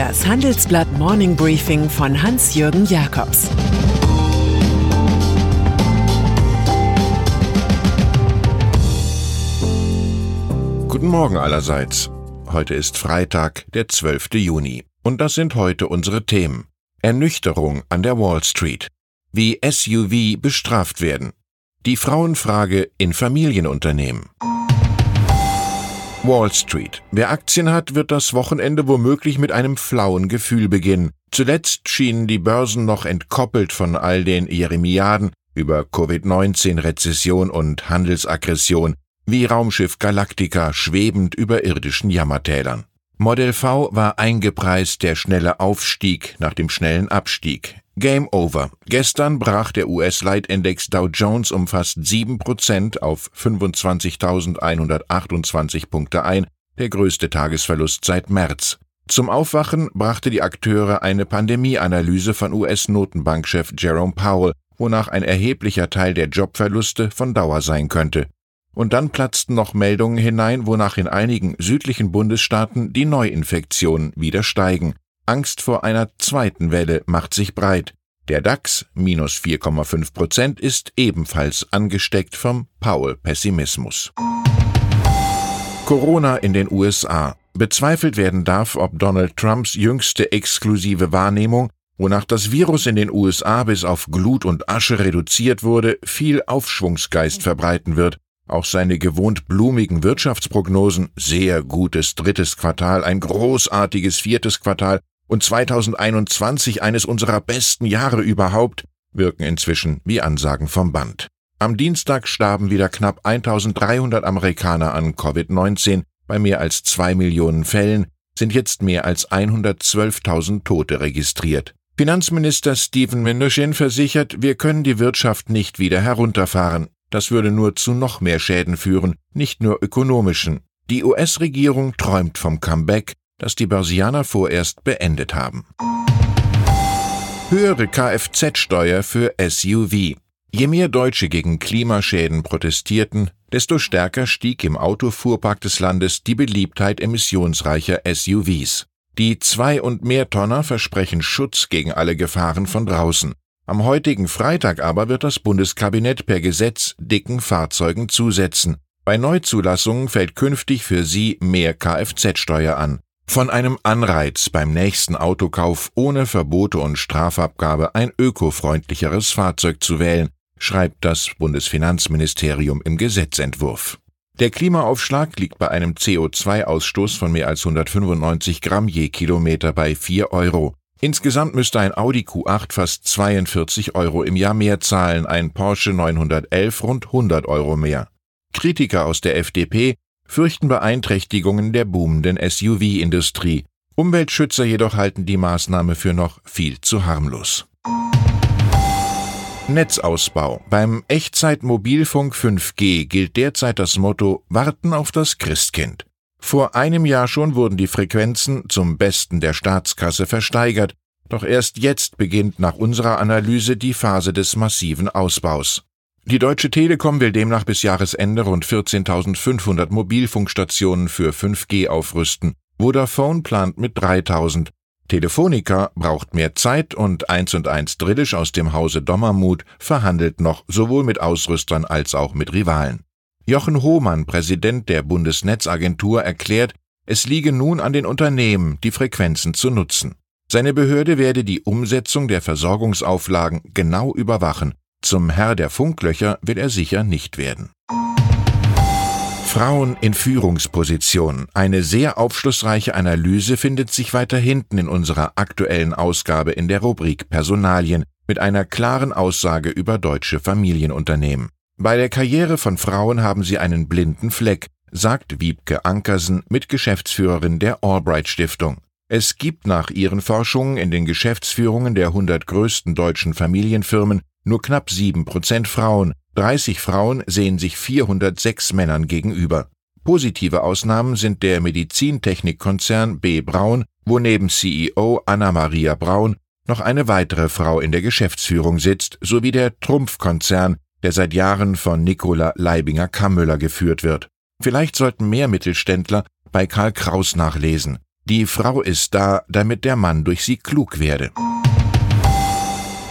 Das Handelsblatt Morning Briefing von Hans-Jürgen Jakobs Guten Morgen allerseits. Heute ist Freitag, der 12. Juni. Und das sind heute unsere Themen. Ernüchterung an der Wall Street. Wie SUV bestraft werden. Die Frauenfrage in Familienunternehmen. Wall Street. Wer Aktien hat, wird das Wochenende womöglich mit einem flauen Gefühl beginnen. Zuletzt schienen die Börsen noch entkoppelt von all den Jeremiaden über Covid-19, Rezession und Handelsaggression, wie Raumschiff Galactica schwebend über irdischen Jammertälern. Model V war eingepreist der schnelle Aufstieg nach dem schnellen Abstieg. Game over. Gestern brach der US-Leitindex Dow Jones um fast 7% auf 25.128 Punkte ein, der größte Tagesverlust seit März. Zum Aufwachen brachte die Akteure eine Pandemieanalyse von US-Notenbankchef Jerome Powell, wonach ein erheblicher Teil der Jobverluste von Dauer sein könnte. Und dann platzten noch Meldungen hinein, wonach in einigen südlichen Bundesstaaten die Neuinfektionen wieder steigen. Angst vor einer zweiten Welle macht sich breit. Der DAX minus 4,5 Prozent ist ebenfalls angesteckt vom Powell-Pessimismus. Corona in den USA. Bezweifelt werden darf, ob Donald Trumps jüngste exklusive Wahrnehmung, wonach das Virus in den USA bis auf Glut und Asche reduziert wurde, viel Aufschwungsgeist verbreiten wird. Auch seine gewohnt blumigen Wirtschaftsprognosen, sehr gutes drittes Quartal, ein großartiges viertes Quartal und 2021 eines unserer besten Jahre überhaupt, wirken inzwischen wie Ansagen vom Band. Am Dienstag starben wieder knapp 1300 Amerikaner an Covid-19. Bei mehr als zwei Millionen Fällen sind jetzt mehr als 112.000 Tote registriert. Finanzminister Stephen Mnuchin versichert, wir können die Wirtschaft nicht wieder herunterfahren. Das würde nur zu noch mehr Schäden führen, nicht nur ökonomischen. Die US-Regierung träumt vom Comeback, das die Börsianer vorerst beendet haben. Höhere Kfz-Steuer für SUV. Je mehr Deutsche gegen Klimaschäden protestierten, desto stärker stieg im Autofuhrpark des Landes die Beliebtheit emissionsreicher SUVs. Die Zwei- und Mehrtonner versprechen Schutz gegen alle Gefahren von draußen. Am heutigen Freitag aber wird das Bundeskabinett per Gesetz dicken Fahrzeugen zusetzen. Bei Neuzulassungen fällt künftig für sie mehr Kfz-Steuer an von einem Anreiz beim nächsten Autokauf ohne Verbote und Strafabgabe ein ökofreundlicheres Fahrzeug zu wählen, schreibt das Bundesfinanzministerium im Gesetzentwurf. Der Klimaaufschlag liegt bei einem CO2-Ausstoß von mehr als 195 Gramm je Kilometer bei 4 Euro. Insgesamt müsste ein Audi Q8 fast 42 Euro im Jahr mehr zahlen, ein Porsche 911 rund 100 Euro mehr. Kritiker aus der FDP fürchten Beeinträchtigungen der boomenden SUV-Industrie. Umweltschützer jedoch halten die Maßnahme für noch viel zu harmlos. Netzausbau. Beim Echtzeit-Mobilfunk 5G gilt derzeit das Motto Warten auf das Christkind. Vor einem Jahr schon wurden die Frequenzen zum Besten der Staatskasse versteigert, doch erst jetzt beginnt nach unserer Analyse die Phase des massiven Ausbaus. Die Deutsche Telekom will demnach bis Jahresende rund 14.500 Mobilfunkstationen für 5G aufrüsten. Vodafone plant mit 3.000. Telefonica braucht mehr Zeit und 1 und 1 Drillisch aus dem Hause Dommermuth verhandelt noch sowohl mit Ausrüstern als auch mit Rivalen. Jochen Hohmann, Präsident der Bundesnetzagentur, erklärt, es liege nun an den Unternehmen, die Frequenzen zu nutzen. Seine Behörde werde die Umsetzung der Versorgungsauflagen genau überwachen zum Herr der Funklöcher will er sicher nicht werden. Frauen in Führungspositionen. Eine sehr aufschlussreiche Analyse findet sich weiter hinten in unserer aktuellen Ausgabe in der Rubrik Personalien mit einer klaren Aussage über deutsche Familienunternehmen. Bei der Karriere von Frauen haben sie einen blinden Fleck, sagt Wiebke Ankersen, Mitgeschäftsführerin der Albright Stiftung. Es gibt nach ihren Forschungen in den Geschäftsführungen der 100 größten deutschen Familienfirmen nur knapp sieben Prozent Frauen, 30 Frauen sehen sich 406 Männern gegenüber. Positive Ausnahmen sind der Medizintechnikkonzern B. Braun, wo neben CEO Anna-Maria Braun noch eine weitere Frau in der Geschäftsführung sitzt, sowie der Trumpf-Konzern, der seit Jahren von Nicola Leibinger-Kammüller geführt wird. Vielleicht sollten mehr Mittelständler bei Karl Kraus nachlesen. Die Frau ist da, damit der Mann durch sie klug werde.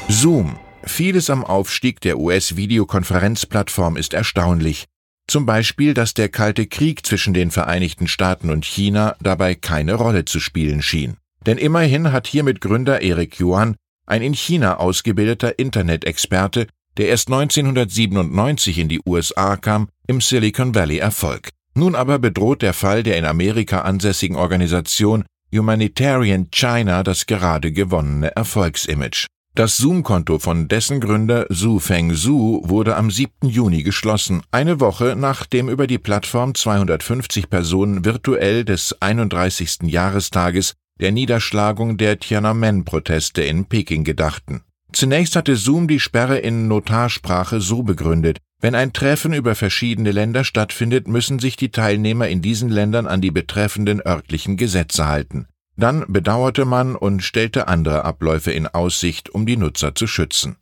Zoom. Vieles am Aufstieg der US-Videokonferenzplattform ist erstaunlich. Zum Beispiel, dass der Kalte Krieg zwischen den Vereinigten Staaten und China dabei keine Rolle zu spielen schien. Denn immerhin hat hiermit Gründer Eric Yuan, ein in China ausgebildeter Internet-Experte, der erst 1997 in die USA kam, im Silicon Valley Erfolg. Nun aber bedroht der Fall der in Amerika ansässigen Organisation Humanitarian China das gerade gewonnene Erfolgsimage. Das Zoom-Konto von dessen Gründer Su Feng Su wurde am 7. Juni geschlossen, eine Woche nachdem über die Plattform 250 Personen virtuell des 31. Jahrestages der Niederschlagung der Tiananmen-Proteste in Peking gedachten. Zunächst hatte Zoom die Sperre in Notarsprache so begründet, wenn ein Treffen über verschiedene Länder stattfindet, müssen sich die Teilnehmer in diesen Ländern an die betreffenden örtlichen Gesetze halten. Dann bedauerte man und stellte andere Abläufe in Aussicht, um die Nutzer zu schützen.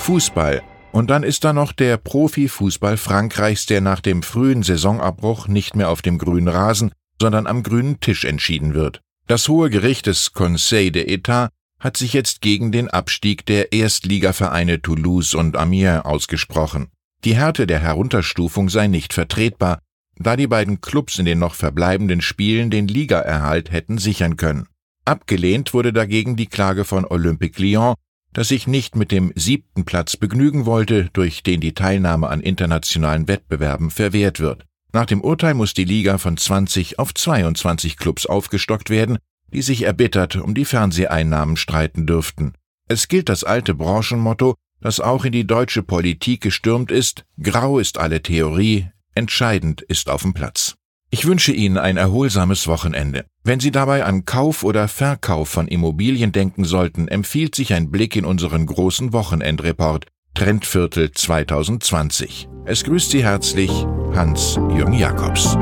Fußball. Und dann ist da noch der Profifußball Frankreichs, der nach dem frühen Saisonabbruch nicht mehr auf dem grünen Rasen, sondern am grünen Tisch entschieden wird. Das hohe Gericht des Conseil d'État hat sich jetzt gegen den Abstieg der Erstligavereine Toulouse und Amiens ausgesprochen. Die Härte der Herunterstufung sei nicht vertretbar, da die beiden Clubs in den noch verbleibenden Spielen den Ligaerhalt hätten sichern können. Abgelehnt wurde dagegen die Klage von Olympique Lyon, das sich nicht mit dem siebten Platz begnügen wollte, durch den die Teilnahme an internationalen Wettbewerben verwehrt wird. Nach dem Urteil muss die Liga von 20 auf 22 Clubs aufgestockt werden, die sich erbittert um die Fernseheinnahmen streiten dürften. Es gilt das alte Branchenmotto, das auch in die deutsche Politik gestürmt ist, grau ist alle Theorie, entscheidend ist auf dem Platz. Ich wünsche Ihnen ein erholsames Wochenende. Wenn Sie dabei an Kauf oder Verkauf von Immobilien denken sollten, empfiehlt sich ein Blick in unseren großen Wochenendreport Trendviertel 2020. Es grüßt Sie herzlich Hans-Jürgen Jakobs.